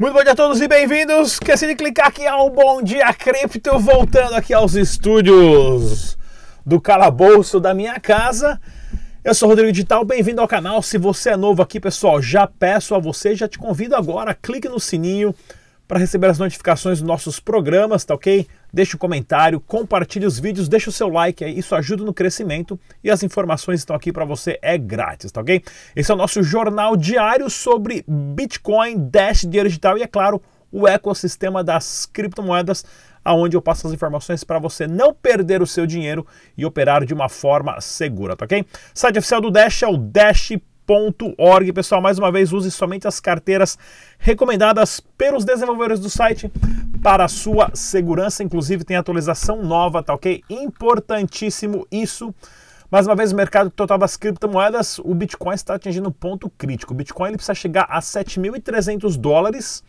Muito bom dia a todos e bem-vindos. Esqueci de clicar aqui ao Bom Dia Cripto, voltando aqui aos estúdios do calabouço da minha casa. Eu sou Rodrigo Digital, bem-vindo ao canal. Se você é novo aqui, pessoal, já peço a você, já te convido agora, clique no sininho para receber as notificações dos nossos programas, tá ok? Deixe um comentário, compartilhe os vídeos, deixe o seu like, isso ajuda no crescimento e as informações estão aqui para você, é grátis, tá ok? Esse é o nosso jornal diário sobre Bitcoin, Dash, dinheiro digital e, é claro, o ecossistema das criptomoedas, aonde eu passo as informações para você não perder o seu dinheiro e operar de uma forma segura, tá ok? Site oficial do Dash é o dash.com Pessoal, mais uma vez, use somente as carteiras recomendadas pelos desenvolvedores do site para a sua segurança. Inclusive, tem atualização nova, tá ok? Importantíssimo isso. Mais uma vez, o mercado total das criptomoedas, o Bitcoin está atingindo um ponto crítico. O Bitcoin ele precisa chegar a 7.300 dólares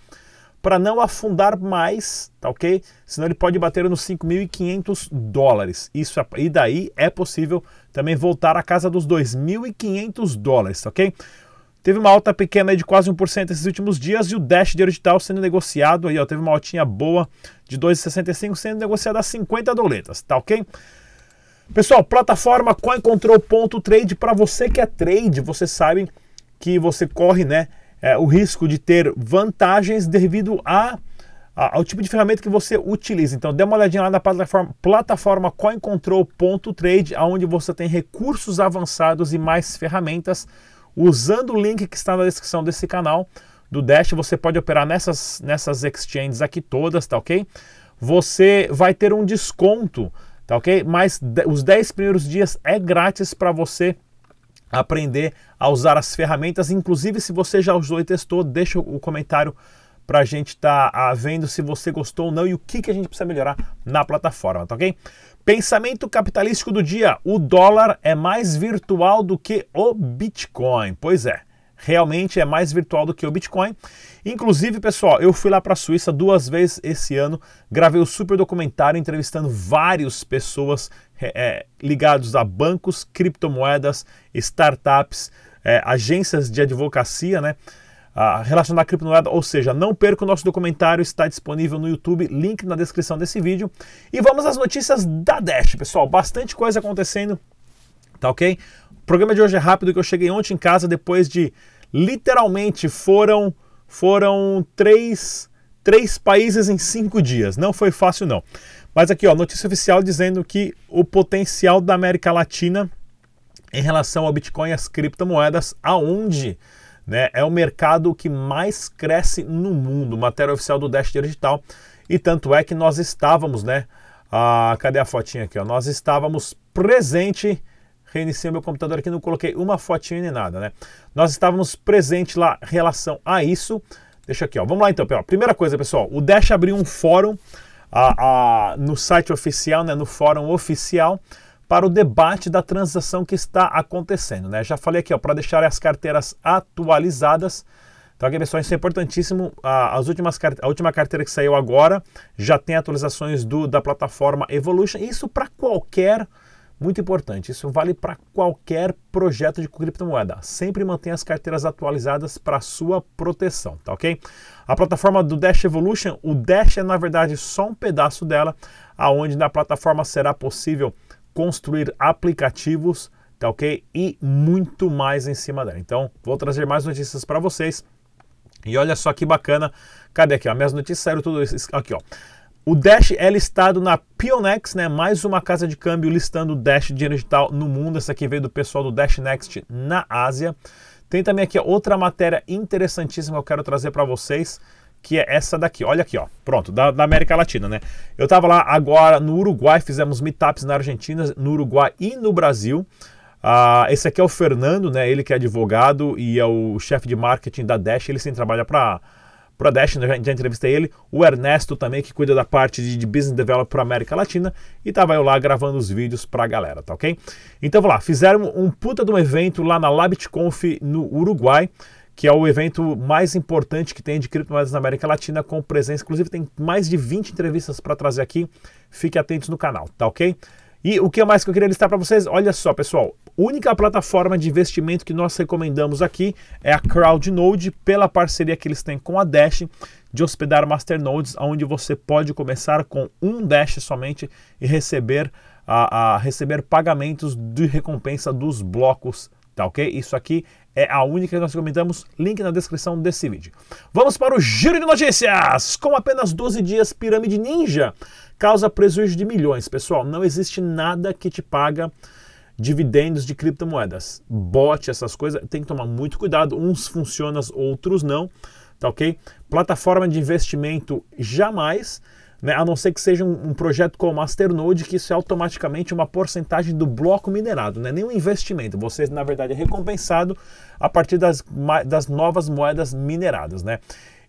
para não afundar mais, tá ok? Senão ele pode bater nos 5.500 dólares. Isso é, e daí é possível também voltar à casa dos 2.500 dólares, tá ok? Teve uma alta pequena de quase 1% esses últimos dias e o Dash de digital sendo negociado aí, ó, teve uma altinha boa de 2,65 sendo negociado a 50 doletas, tá ok? Pessoal, plataforma CoinControl.trade para você que é trade, você sabe que você corre, né, é, o risco de ter vantagens devido a, a, ao tipo de ferramenta que você utiliza. Então, dê uma olhadinha lá na plataforma, plataforma CoinControl.trade, onde você tem recursos avançados e mais ferramentas. Usando o link que está na descrição desse canal do Dash, você pode operar nessas, nessas exchanges aqui todas, tá ok? Você vai ter um desconto, tá ok? Mas os 10 primeiros dias é grátis para você aprender a usar as ferramentas. Inclusive, se você já usou e testou, deixa o comentário para a gente estar tá, vendo se você gostou ou não e o que, que a gente precisa melhorar na plataforma, tá ok? Pensamento capitalístico do dia: o dólar é mais virtual do que o Bitcoin. Pois é realmente é mais virtual do que o Bitcoin. Inclusive, pessoal, eu fui lá para a Suíça duas vezes esse ano, gravei o super documentário entrevistando várias pessoas é, é, ligados a bancos, criptomoedas, startups, é, agências de advocacia, né? relacionada à criptomoeda, ou seja, não perca o nosso documentário, está disponível no YouTube, link na descrição desse vídeo. E vamos às notícias da Dash, pessoal, bastante coisa acontecendo, tá ok? O programa de hoje é rápido, que eu cheguei ontem em casa depois de literalmente foram foram três, três países em cinco dias. Não foi fácil não. Mas aqui ó, notícia oficial dizendo que o potencial da América Latina em relação ao Bitcoin e as criptomoedas, aonde né, é o mercado que mais cresce no mundo, matéria oficial do Dash Digital. E tanto é que nós estávamos, né? Ah, cadê a fotinha aqui? Ó? Nós estávamos presente reiniciei meu computador aqui, não coloquei uma fotinha nem nada, né? Nós estávamos presentes lá em relação a isso. Deixa aqui, ó. Vamos lá então, pessoal. Primeira coisa, pessoal, o Dash abriu um fórum a, a, no site oficial, né, no fórum oficial, para o debate da transação que está acontecendo, né? Já falei aqui, para deixar as carteiras atualizadas. Então, aqui, pessoal, isso é importantíssimo. As últimas, a última carteira que saiu agora já tem atualizações do, da plataforma Evolution. Isso para qualquer muito importante, isso vale para qualquer projeto de criptomoeda. Sempre mantenha as carteiras atualizadas para sua proteção, tá ok? A plataforma do Dash Evolution, o Dash é na verdade só um pedaço dela, aonde na plataforma será possível construir aplicativos, tá ok? E muito mais em cima dela. Então, vou trazer mais notícias para vocês. E olha só que bacana. Cadê aqui? Ó? Minhas notícias saíram tudo isso aqui, ó. O Dash é listado na Pionex, né? Mais uma casa de câmbio listando o Dash dinheiro digital no mundo. Essa aqui veio do pessoal do Dash Next na Ásia. Tem também aqui outra matéria interessantíssima que eu quero trazer para vocês, que é essa daqui. Olha aqui, ó. Pronto, da, da América Latina, né? Eu estava lá agora no Uruguai, fizemos meetups na Argentina, no Uruguai e no Brasil. Uh, esse aqui é o Fernando, né? Ele que é advogado e é o chefe de marketing da Dash. Ele sim trabalha para Pradesh, já, já entrevistei ele, o Ernesto também, que cuida da parte de, de Business Development para América Latina, e estava eu lá gravando os vídeos para a galera, tá ok? Então vamos lá, fizeram um puta de um evento lá na LabitConf no Uruguai, que é o evento mais importante que tem de criptomoedas na América Latina, com presença, inclusive tem mais de 20 entrevistas para trazer aqui, fique atentos no canal, tá ok? E o que mais que eu queria listar para vocês? Olha só, pessoal, única plataforma de investimento que nós recomendamos aqui é a CrowdNode, pela parceria que eles têm com a Dash, de hospedar masternodes, onde você pode começar com um Dash somente e receber, a, a receber pagamentos de recompensa dos blocos tá ok? Isso aqui é a única que nós recomendamos, link na descrição desse vídeo. Vamos para o giro de notícias! Com apenas 12 dias, Pirâmide Ninja causa prejuízo de milhões. Pessoal, não existe nada que te paga dividendos de criptomoedas. Bot, essas coisas, tem que tomar muito cuidado. Uns funcionam, outros não, tá ok? Plataforma de investimento, jamais né? a não ser que seja um, um, projeto como Masternode, que isso é automaticamente uma porcentagem do bloco minerado, não é nenhum investimento. Você, na verdade, é recompensado a partir das, das novas moedas mineradas. Né?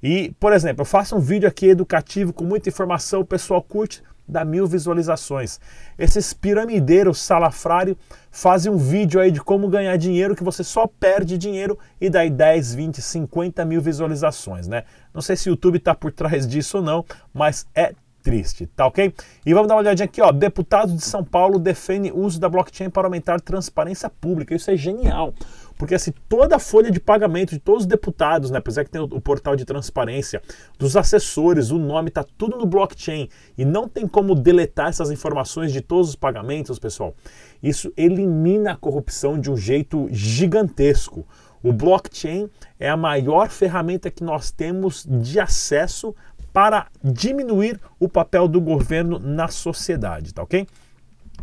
E, por exemplo, eu faço um vídeo aqui educativo com muita informação, o pessoal curte, dá mil visualizações. Esses piramideiros salafrário fazem um vídeo aí de como ganhar dinheiro que você só perde dinheiro e daí 10, 20, 50 mil visualizações, né? Não sei se o YouTube está por trás disso ou não, mas é triste, tá ok? E vamos dar uma olhadinha aqui, ó. Deputados de São Paulo defendem o uso da blockchain para aumentar transparência pública. Isso é genial. Porque assim, toda a folha de pagamento de todos os deputados, né, apesar que tem o, o portal de transparência, dos assessores, o nome tá tudo no blockchain e não tem como deletar essas informações de todos os pagamentos, pessoal. Isso elimina a corrupção de um jeito gigantesco. O blockchain é a maior ferramenta que nós temos de acesso para diminuir o papel do governo na sociedade, tá ok?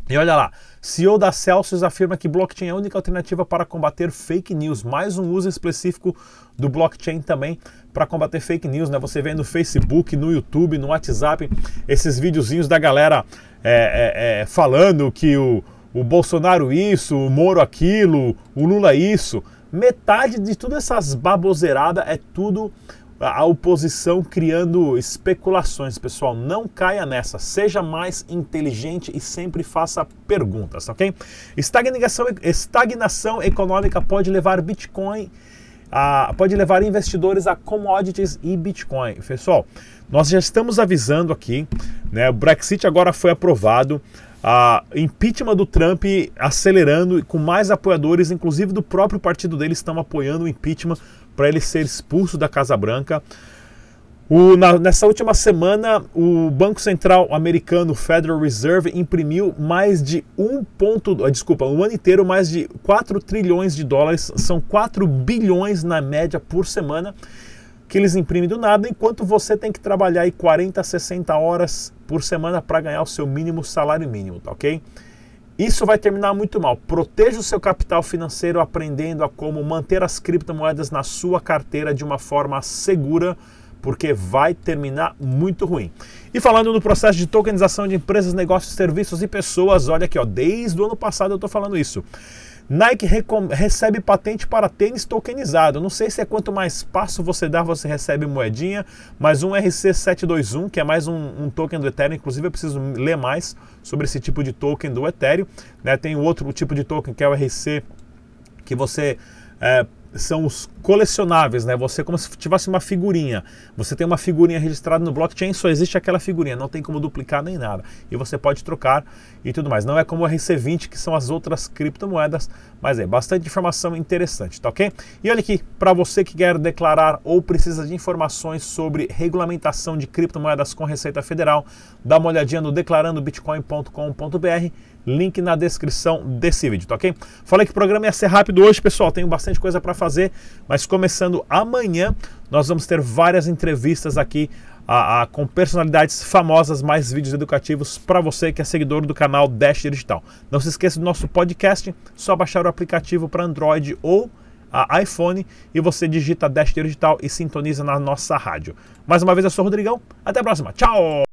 E olha lá, CEO da Celsius afirma que blockchain é a única alternativa para combater fake news. Mais um uso específico do blockchain também para combater fake news, né? Você vê no Facebook, no YouTube, no WhatsApp, esses videozinhos da galera é, é, é, falando que o, o Bolsonaro isso, o Moro aquilo, o Lula isso. Metade de todas essas baboseiradas é tudo a oposição criando especulações. Pessoal, não caia nessa. Seja mais inteligente e sempre faça perguntas, ok? Estagnação, estagnação econômica pode levar Bitcoin. A, pode levar investidores a commodities e Bitcoin. Pessoal, nós já estamos avisando aqui, né? O Brexit agora foi aprovado. A impeachment do Trump acelerando com mais apoiadores, inclusive do próprio partido dele, estão apoiando o impeachment para ele ser expulso da Casa Branca. O, na, nessa última semana, o Banco Central americano, Federal Reserve, imprimiu mais de um ponto, ah, desculpa, um ano inteiro mais de 4 trilhões de dólares, são 4 bilhões na média por semana que eles imprimem do nada, enquanto você tem que trabalhar aí 40, 60 horas por semana para ganhar o seu mínimo salário mínimo, tá ok? Isso vai terminar muito mal. Proteja o seu capital financeiro aprendendo a como manter as criptomoedas na sua carteira de uma forma segura, porque vai terminar muito ruim. E falando no processo de tokenização de empresas, negócios, serviços e pessoas, olha aqui, ó, desde o ano passado eu estou falando isso. Nike recebe patente para tênis tokenizado. Não sei se é quanto mais passo você dá, você recebe moedinha, mas um RC721, que é mais um, um, token do Ethereum, inclusive eu preciso ler mais sobre esse tipo de token do Ethereum. Né? Tem outro tipo de token que é o RC, que você é, são os colecionáveis, né? Você como se tivesse uma figurinha. Você tem uma figurinha registrada no blockchain, só existe aquela figurinha, não tem como duplicar nem nada. E você pode trocar e tudo mais. Não é como o RC20, que são as outras criptomoedas, mas é bastante informação interessante, tá ok? E olha aqui, para você que quer declarar ou precisa de informações sobre regulamentação de criptomoedas com Receita Federal, dá uma olhadinha no declarandobitcoin.com.br link na descrição desse vídeo, tá ok? Falei que o programa ia ser rápido hoje, pessoal, tenho bastante coisa para fazer, mas começando amanhã, nós vamos ter várias entrevistas aqui a, a, com personalidades famosas, mais vídeos educativos para você que é seguidor do canal Dash Digital. Não se esqueça do nosso podcast, só baixar o aplicativo para Android ou iPhone e você digita Dash Digital e sintoniza na nossa rádio. Mais uma vez eu sou o Rodrigão, até a próxima, tchau!